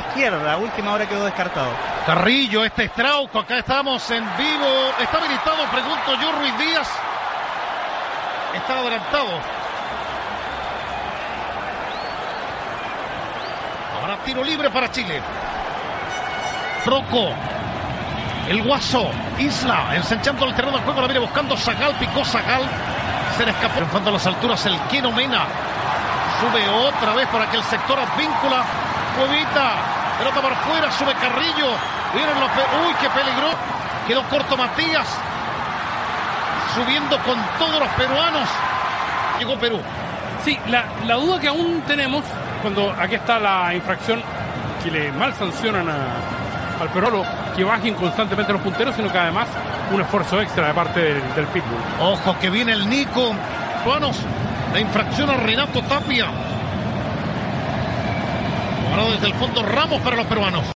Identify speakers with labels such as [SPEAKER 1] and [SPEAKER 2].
[SPEAKER 1] Izquierda, última hora quedó descartado.
[SPEAKER 2] Carrillo, este Estrauco, acá estamos en vivo. ¿Está habilitado? Pregunto yo, Ruiz Díaz. Está adelantado. Ahora tiro libre para Chile. Rocco. El Guaso. Isla. Ensanchando el terreno del juego. La viene buscando Zagal. Picó Zagal. Se le escapó. A las alturas el Keno Mena. Sube otra vez para que el sector advíncula. Cuevita. Pelota para afuera. Sube Carrillo. Vienen los. Uy, qué peligro. Quedó corto Matías. Subiendo con todos los peruanos. Llegó Perú.
[SPEAKER 3] Sí, la, la duda que aún tenemos, cuando aquí está la infracción que le mal sancionan a, al Perolo, que bajen constantemente los punteros, sino que además un esfuerzo extra de parte del, del Pitbull.
[SPEAKER 2] Ojo que viene el Nico. Peruanos. La infracción a Renato Tapia. Desde el fondo Ramos para los peruanos.